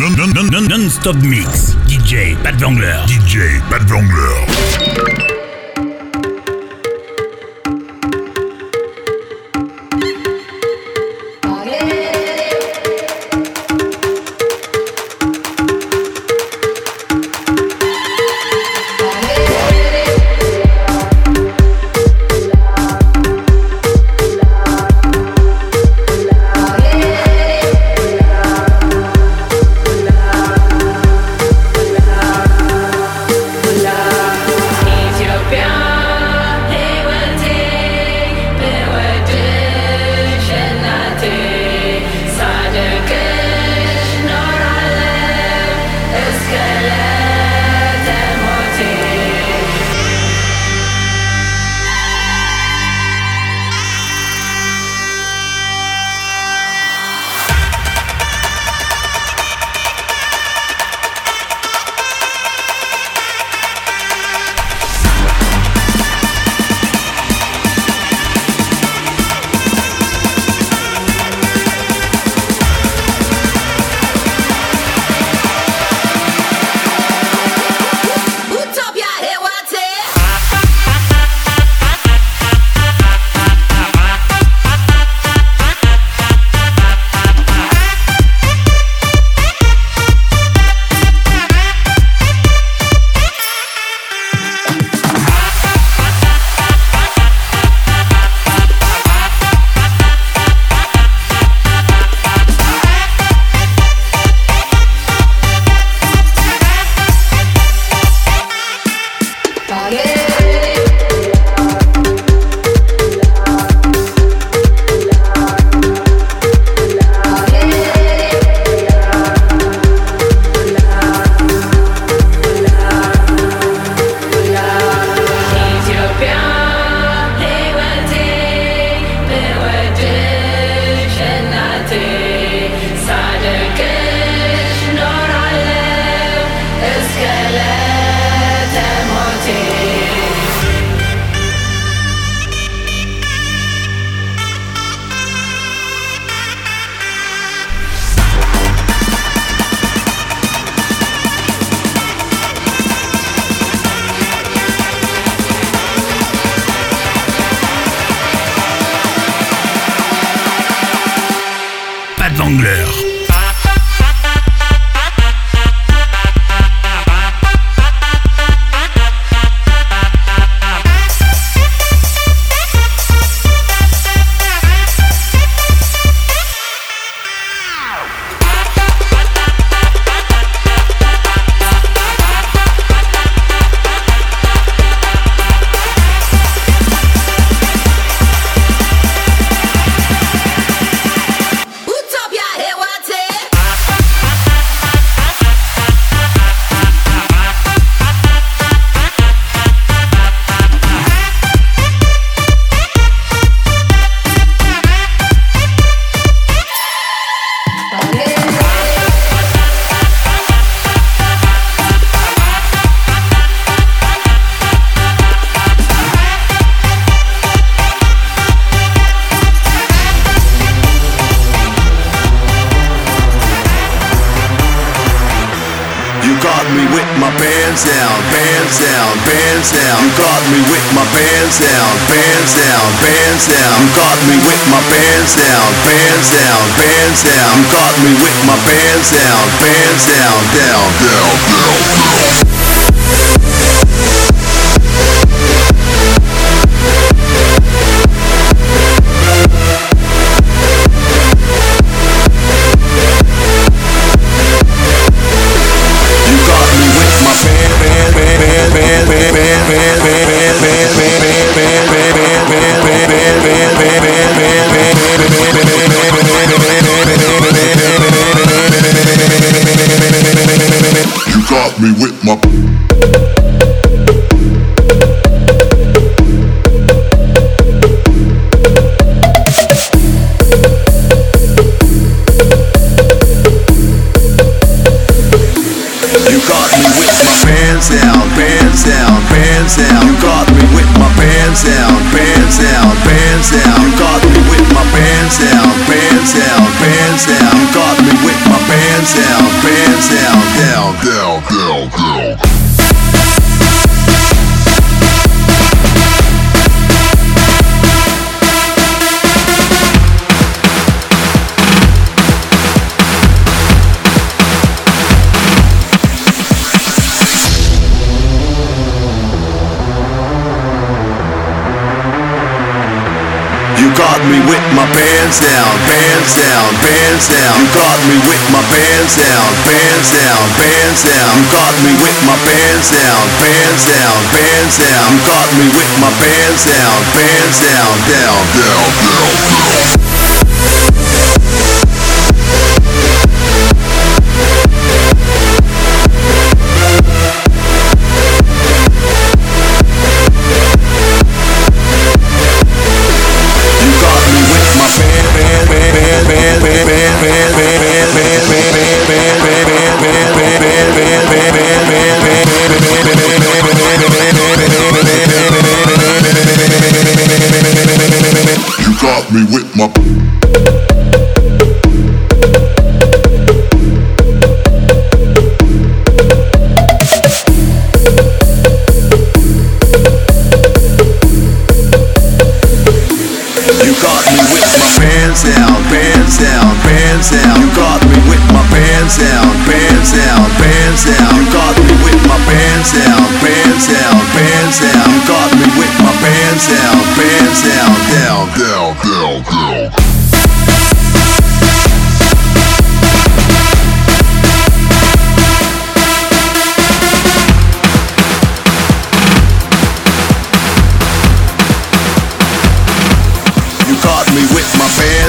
Non, non, non, non, non-stop mix. DJ Pat Vangler. DJ Pat Vangler. Down, down, down. Bands down, my pants down, pants down, pants down. You got me with my pants down, pants down, pants down. You got me with my pants down, pants down, down, down, down, down.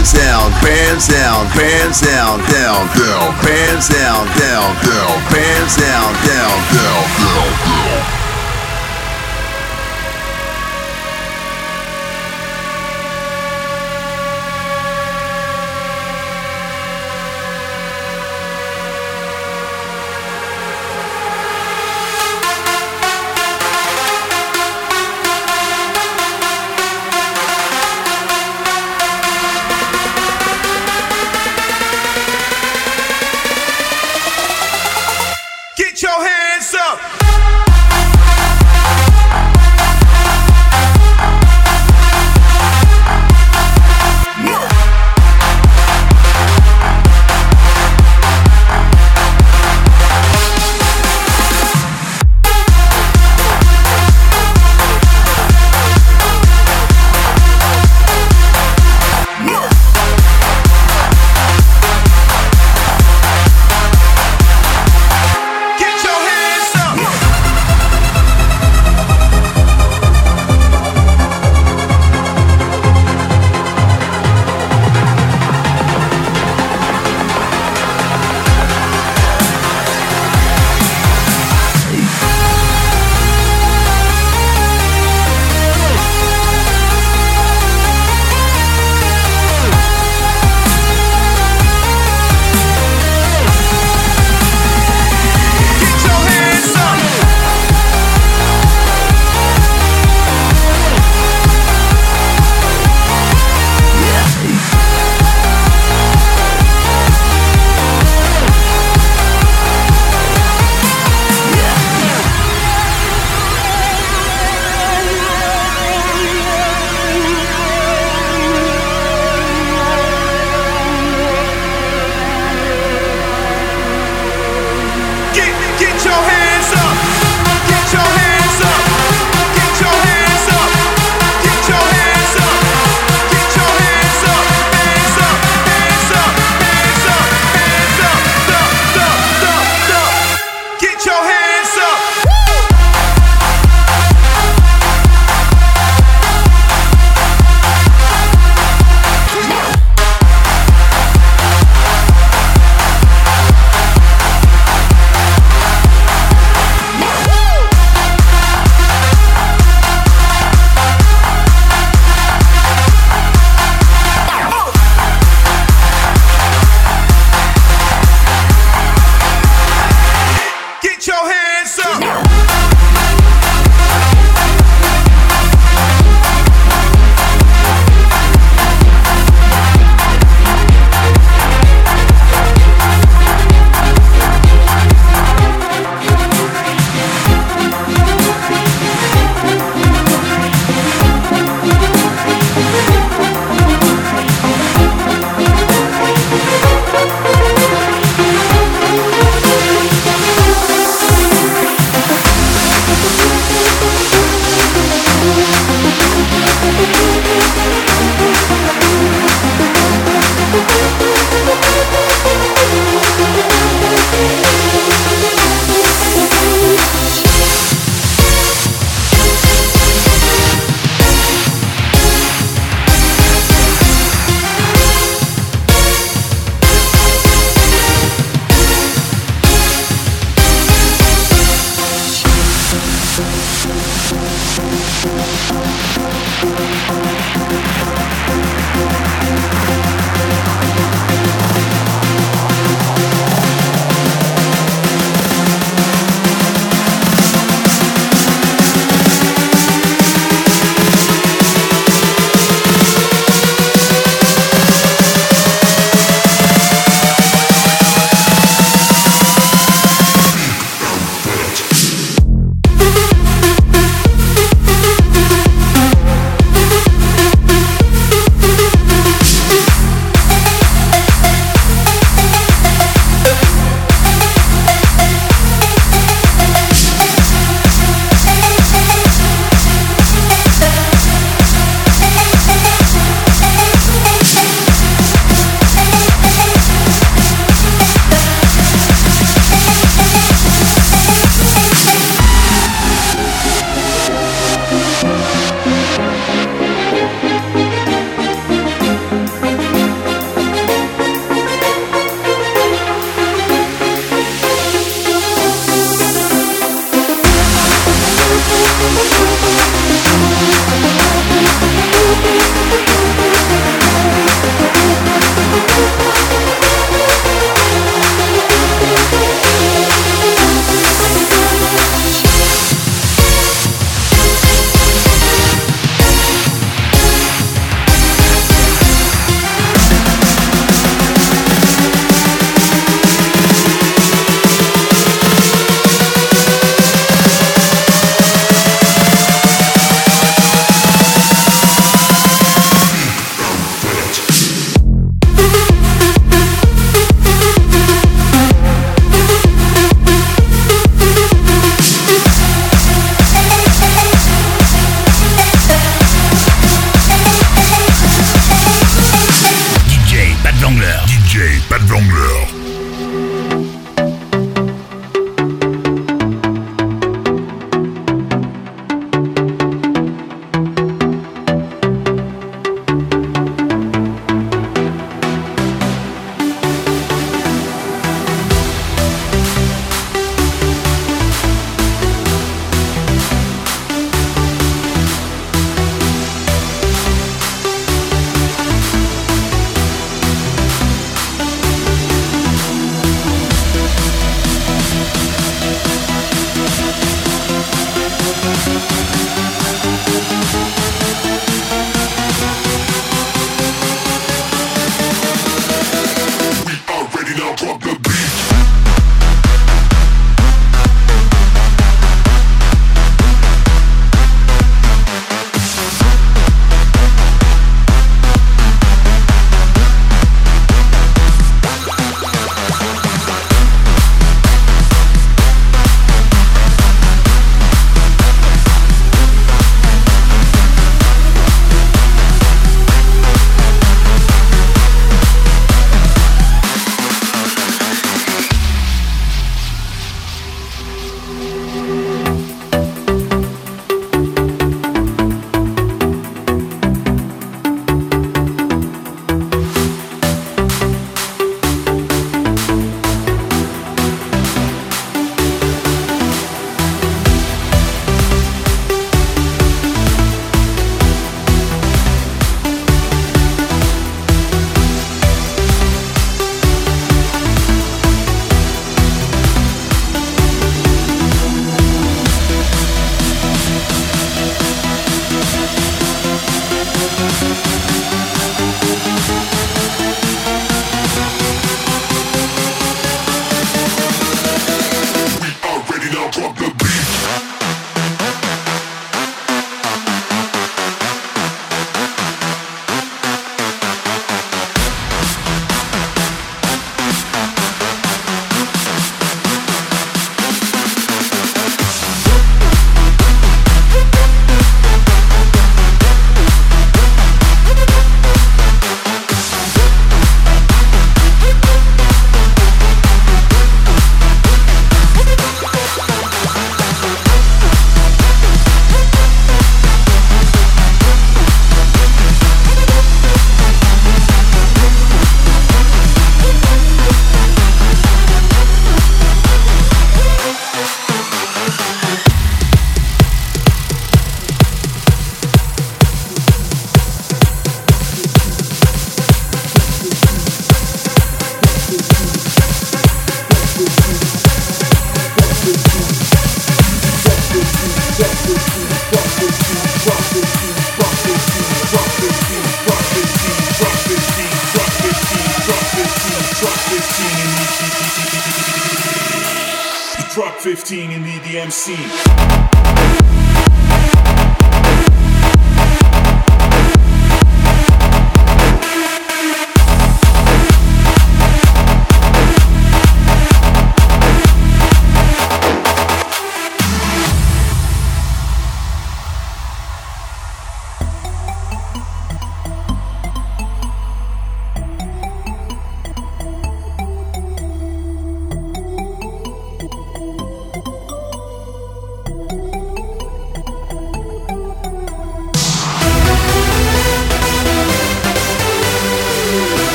Pants down, pants down, pants down, down, down. Pants down, down, down. Pants down, down, down, down, down.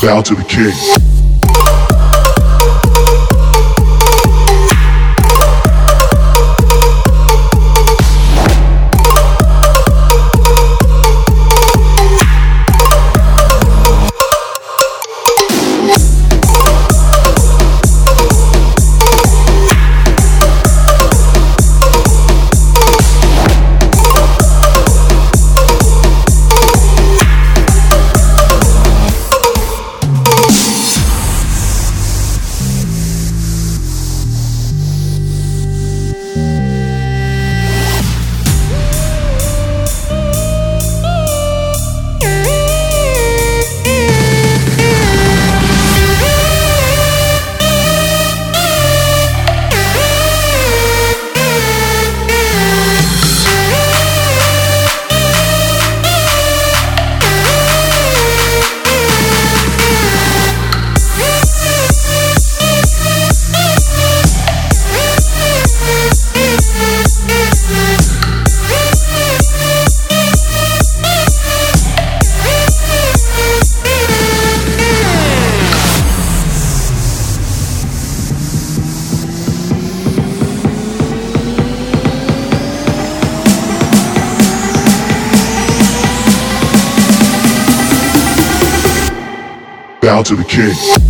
Bow to the king. To the king.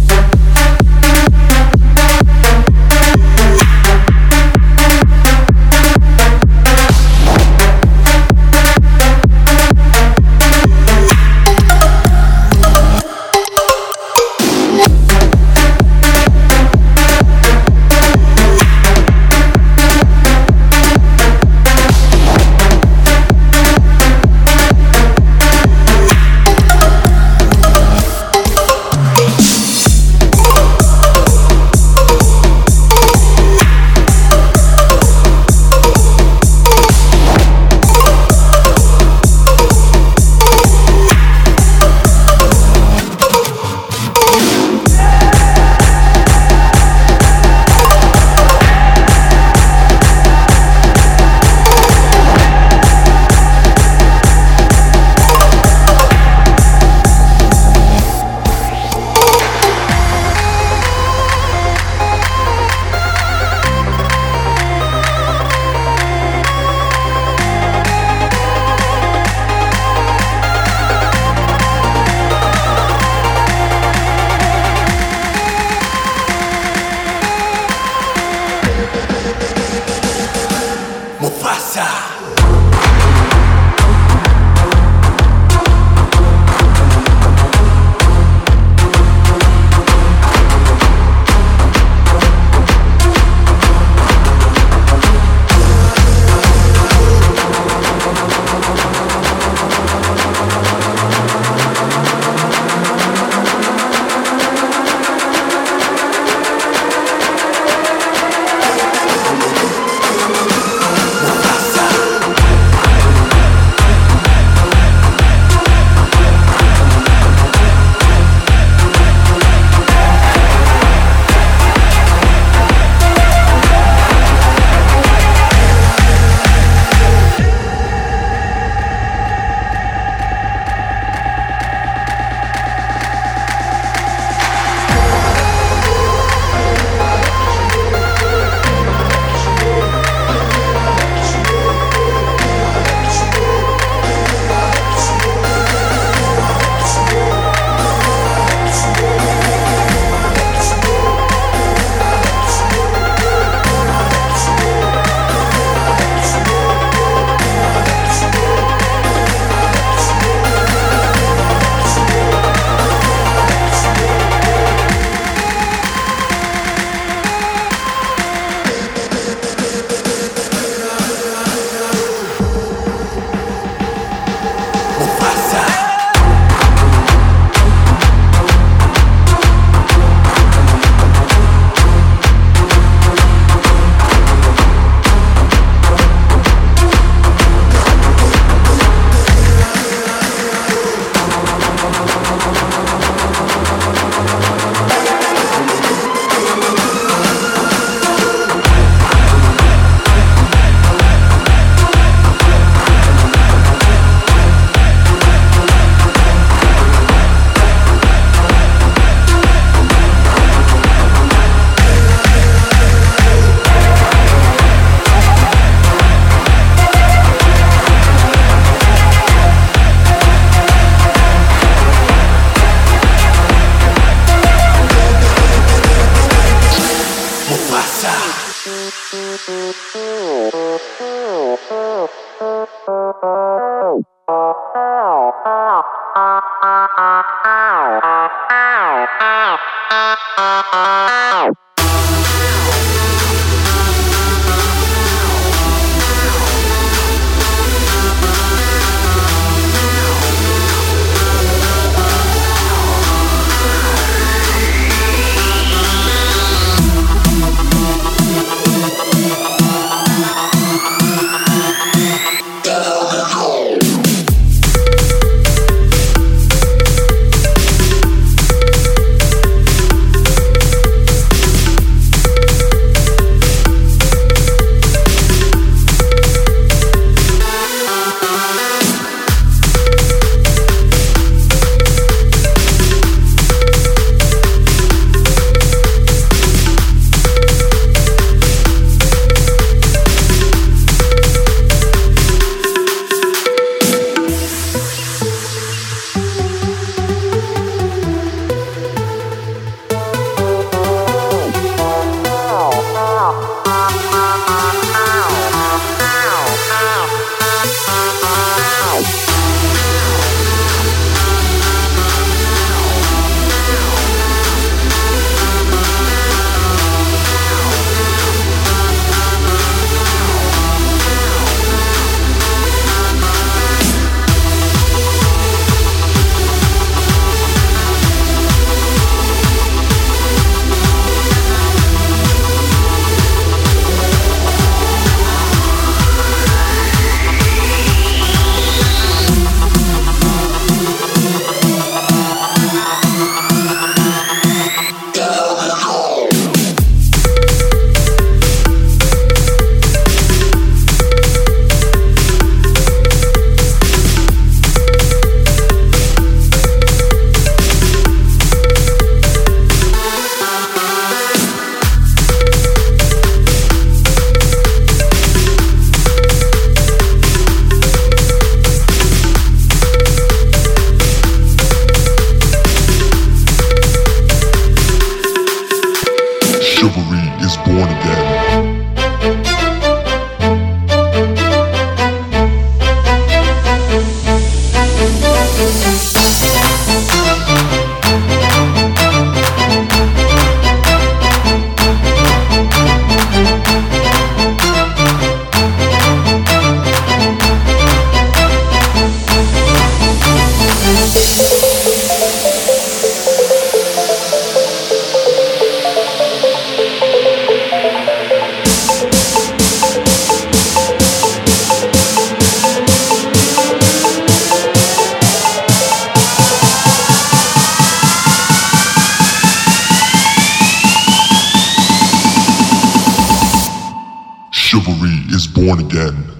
Born again.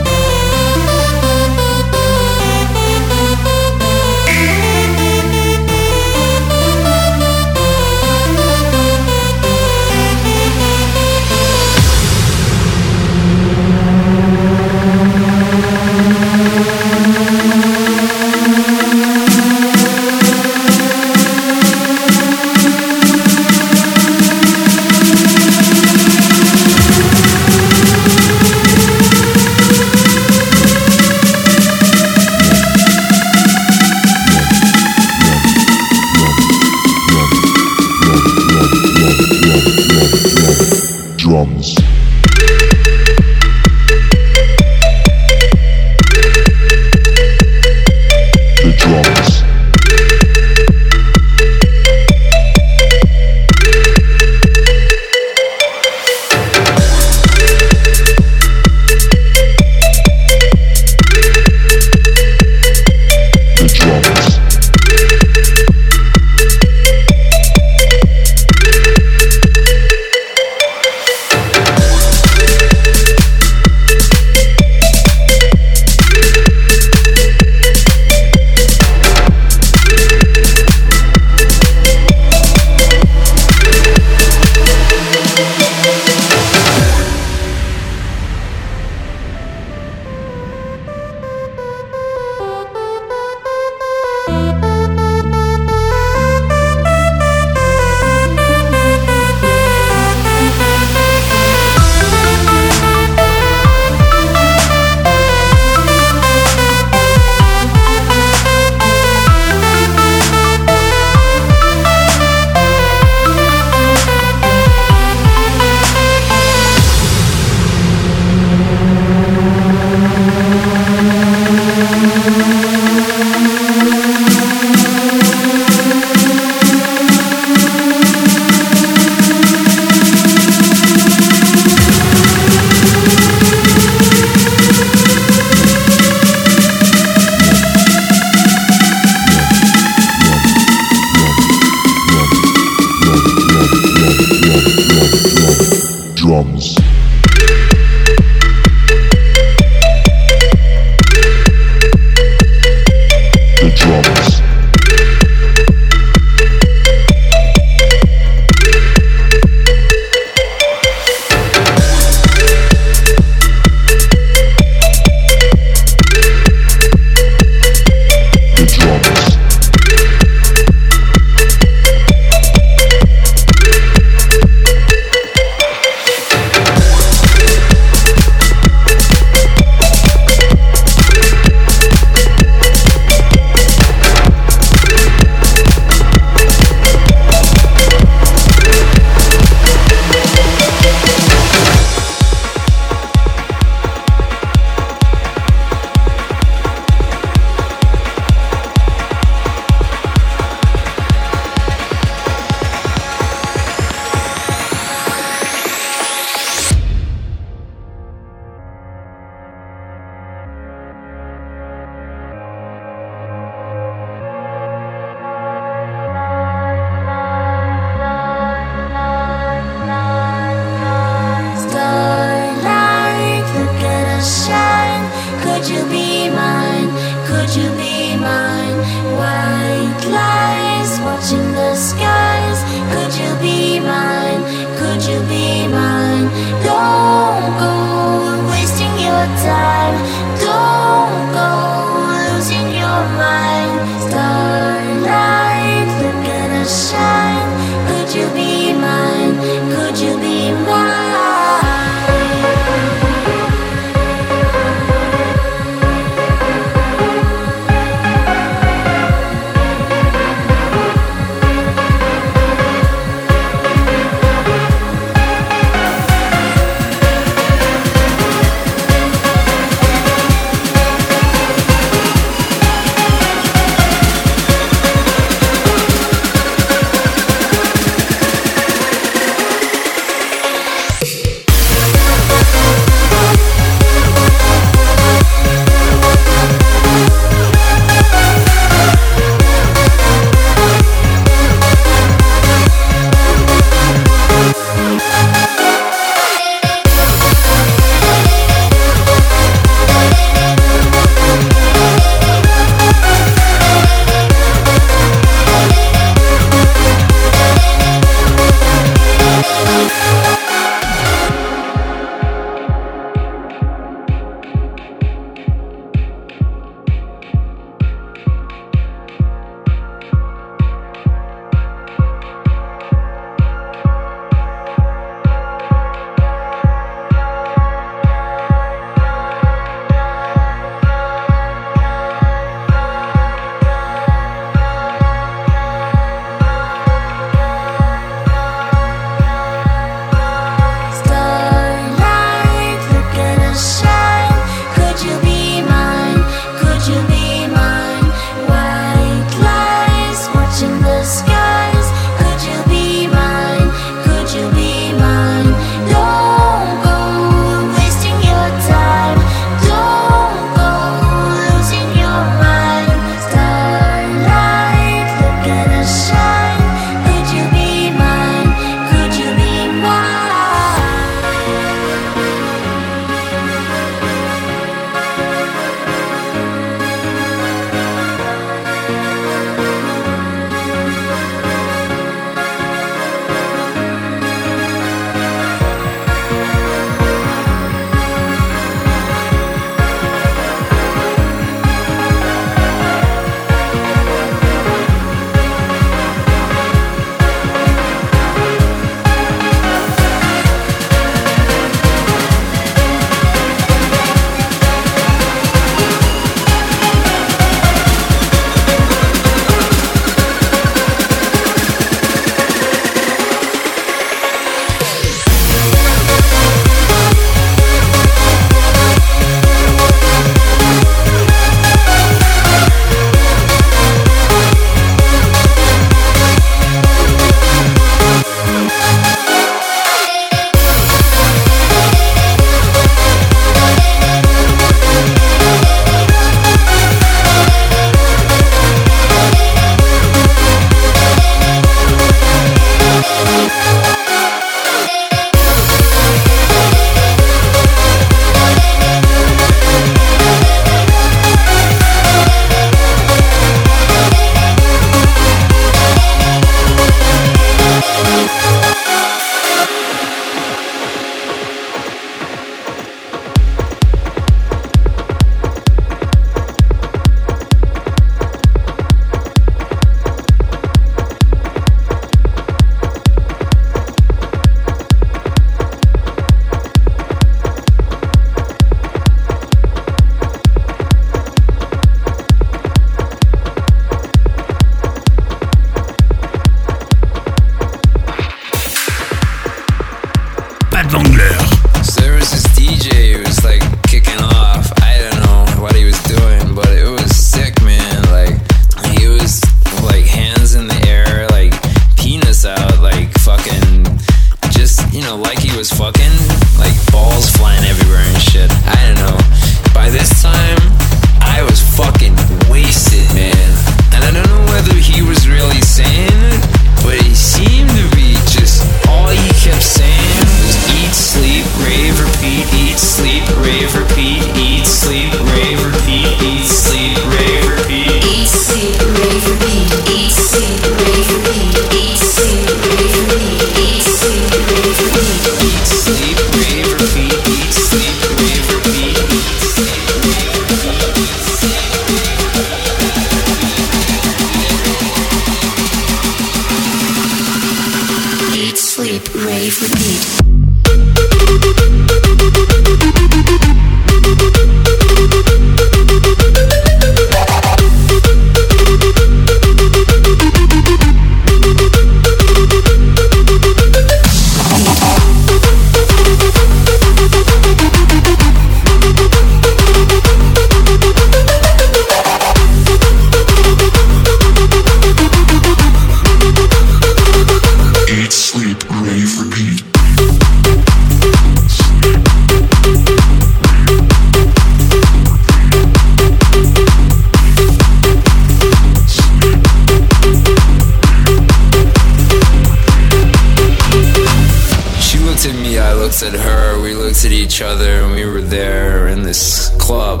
Looked at each other, and we were there in this club.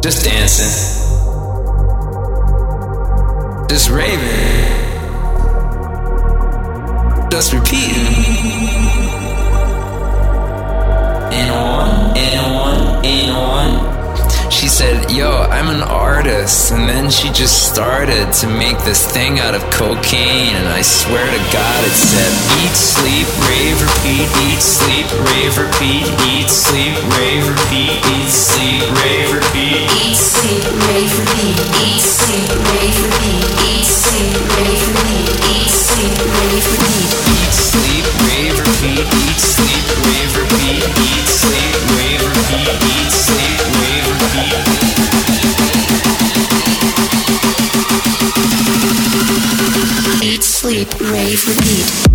Just dancing. Just raving. Just repeating. Yo, I'm an artist. And then she just started to make this thing out of cocaine. And I swear to God, it said, Eat, sleep, rave, repeat, eat, sleep, rave, repeat, eat, sleep, rave, repeat, eat, sleep, rave, repeat. Eat, sleep, rave, repeat. Eat, sleep, rave, repeat. Eat, sleep, rave, repeat. Eat, sleep, rave, repeat. Eat, sleep, rave, repeat, eat, sleep, rave, repeat, eat, sleep, rave, repeat, eat, sleep, rave, repeat. Eat, sleep, rave, repeat.